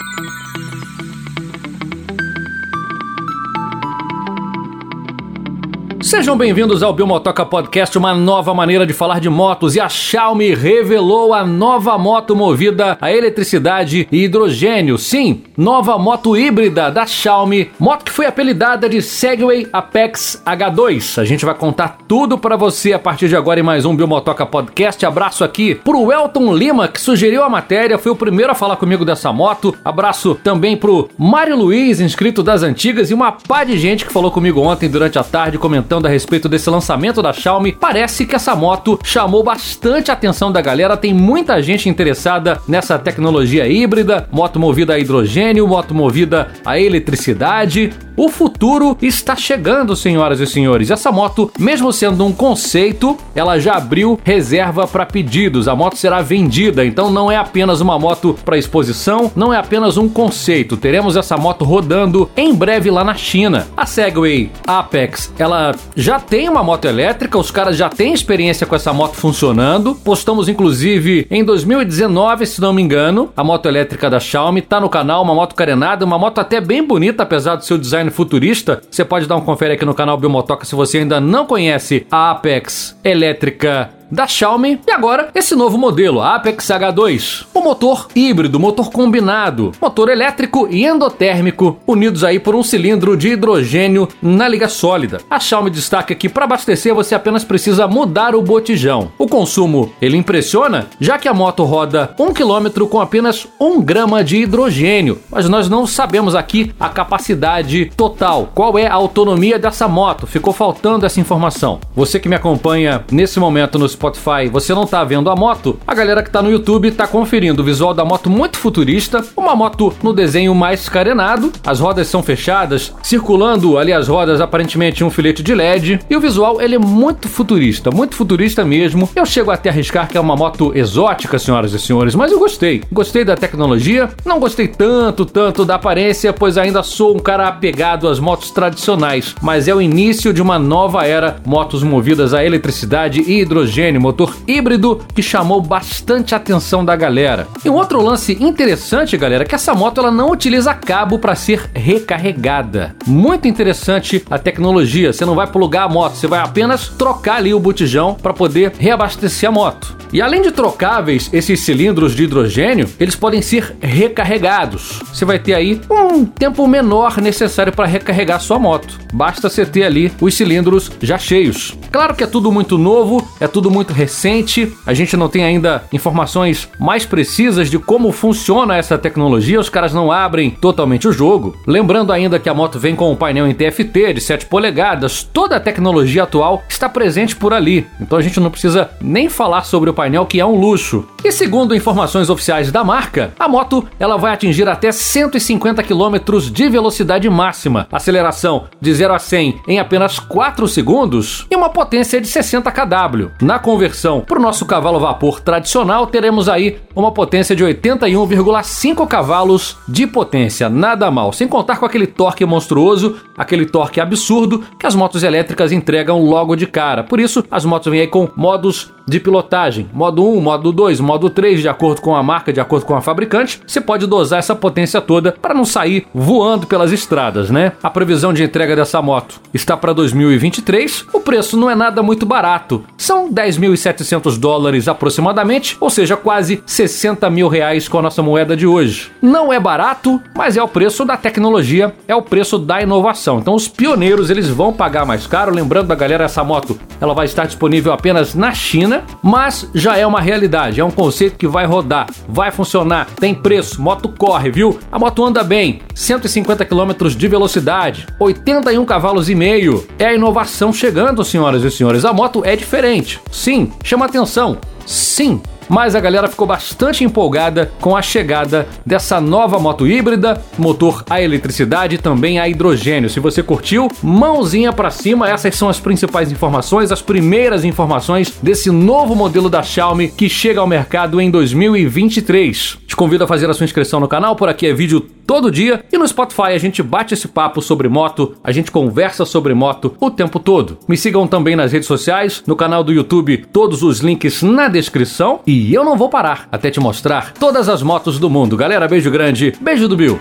Thank you. Sejam bem-vindos ao Biomotoca Podcast, uma nova maneira de falar de motos. E a Xiaomi revelou a nova moto movida a eletricidade e hidrogênio. Sim, nova moto híbrida da Xiaomi, moto que foi apelidada de Segway Apex H2. A gente vai contar tudo para você a partir de agora em mais um Biomotoca Podcast. Abraço aqui pro Elton Lima, que sugeriu a matéria, foi o primeiro a falar comigo dessa moto. Abraço também pro Mário Luiz, inscrito das antigas, e uma pá de gente que falou comigo ontem durante a tarde comentando a respeito desse lançamento da Xiaomi, parece que essa moto chamou bastante a atenção da galera. Tem muita gente interessada nessa tecnologia híbrida, moto movida a hidrogênio, moto movida a eletricidade. O futuro está chegando, senhoras e senhores. Essa moto, mesmo sendo um conceito, ela já abriu reserva para pedidos. A moto será vendida, então não é apenas uma moto para exposição, não é apenas um conceito. Teremos essa moto rodando em breve lá na China. A Segway Apex, ela já tem uma moto elétrica, os caras já têm experiência com essa moto funcionando. Postamos inclusive em 2019, se não me engano, a moto elétrica da Xiaomi tá no canal, uma moto carenada, uma moto até bem bonita, apesar do seu design futurista. Você pode dar um confere aqui no canal Biomotoca se você ainda não conhece a Apex elétrica da Xiaomi e agora esse novo modelo, a Apex H2. O motor híbrido, motor combinado, motor elétrico e endotérmico, unidos aí por um cilindro de hidrogênio na liga sólida. A Xiaomi destaca que para abastecer você apenas precisa mudar o botijão. O consumo, ele impressiona, já que a moto roda 1 km com apenas 1 grama de hidrogênio, mas nós não sabemos aqui a capacidade total, qual é a autonomia dessa moto, ficou faltando essa informação. Você que me acompanha nesse momento nos Spotify você não tá vendo a moto, a galera que tá no YouTube tá conferindo o visual da moto muito futurista, uma moto no desenho mais carenado, as rodas são fechadas, circulando ali as rodas aparentemente um filete de LED, e o visual ele é muito futurista, muito futurista mesmo. Eu chego até a arriscar que é uma moto exótica, senhoras e senhores, mas eu gostei. Gostei da tecnologia, não gostei tanto, tanto da aparência, pois ainda sou um cara apegado às motos tradicionais, mas é o início de uma nova era, motos movidas a eletricidade e hidrogênio motor híbrido que chamou bastante atenção da galera. E um outro lance interessante, galera, é que essa moto ela não utiliza cabo para ser recarregada. Muito interessante a tecnologia. Você não vai plugar a moto, você vai apenas trocar ali o botijão para poder reabastecer a moto. E além de trocáveis, esses cilindros de hidrogênio, eles podem ser recarregados. Você vai ter aí um tempo menor necessário para recarregar sua moto. Basta você ter ali os cilindros já cheios. Claro que é tudo muito novo, é tudo muito recente. A gente não tem ainda informações mais precisas de como funciona essa tecnologia. Os caras não abrem totalmente o jogo. Lembrando ainda que a moto vem com um painel em TFT de 7 polegadas. Toda a tecnologia atual está presente por ali. Então a gente não precisa nem falar sobre o painel que é um luxo. E segundo informações oficiais da marca, a moto ela vai atingir até 150 km de velocidade máxima, aceleração de 0 a 100 em apenas 4 segundos e uma potência de 60 kW. Na conversão. Para o nosso cavalo vapor tradicional, teremos aí uma potência de 81,5 cavalos de potência, nada mal, sem contar com aquele torque monstruoso, aquele torque absurdo que as motos elétricas entregam logo de cara. Por isso, as motos vêm aí com modos de pilotagem, modo 1, modo 2, modo 3, de acordo com a marca, de acordo com a fabricante, você pode dosar essa potência toda para não sair voando pelas estradas, né? A previsão de entrega dessa moto está para 2023. O preço não é nada muito barato, são 10.700 dólares aproximadamente, ou seja, quase 60 mil reais com a nossa moeda de hoje. Não é barato, mas é o preço da tecnologia, é o preço da inovação. Então os pioneiros eles vão pagar mais caro. Lembrando da galera, essa moto ela vai estar disponível apenas na China mas já é uma realidade, é um conceito que vai rodar, vai funcionar, tem preço, moto corre, viu? A moto anda bem, 150 km de velocidade, 81 cavalos e meio. É a inovação chegando, senhoras e senhores. A moto é diferente. Sim, chama atenção. Sim, mas a galera ficou bastante empolgada com a chegada dessa nova moto híbrida, motor a eletricidade e também a hidrogênio. Se você curtiu, mãozinha para cima, essas são as principais informações, as primeiras informações desse novo modelo da Xiaomi que chega ao mercado em 2023. Te convido a fazer a sua inscrição no canal, por aqui é vídeo todo dia e no Spotify a gente bate esse papo sobre moto, a gente conversa sobre moto o tempo todo. Me sigam também nas redes sociais, no canal do YouTube, todos os links na descrição e E eu não vou parar até te mostrar todas as motos do mundo. Galera, beijo grande, beijo do Bill.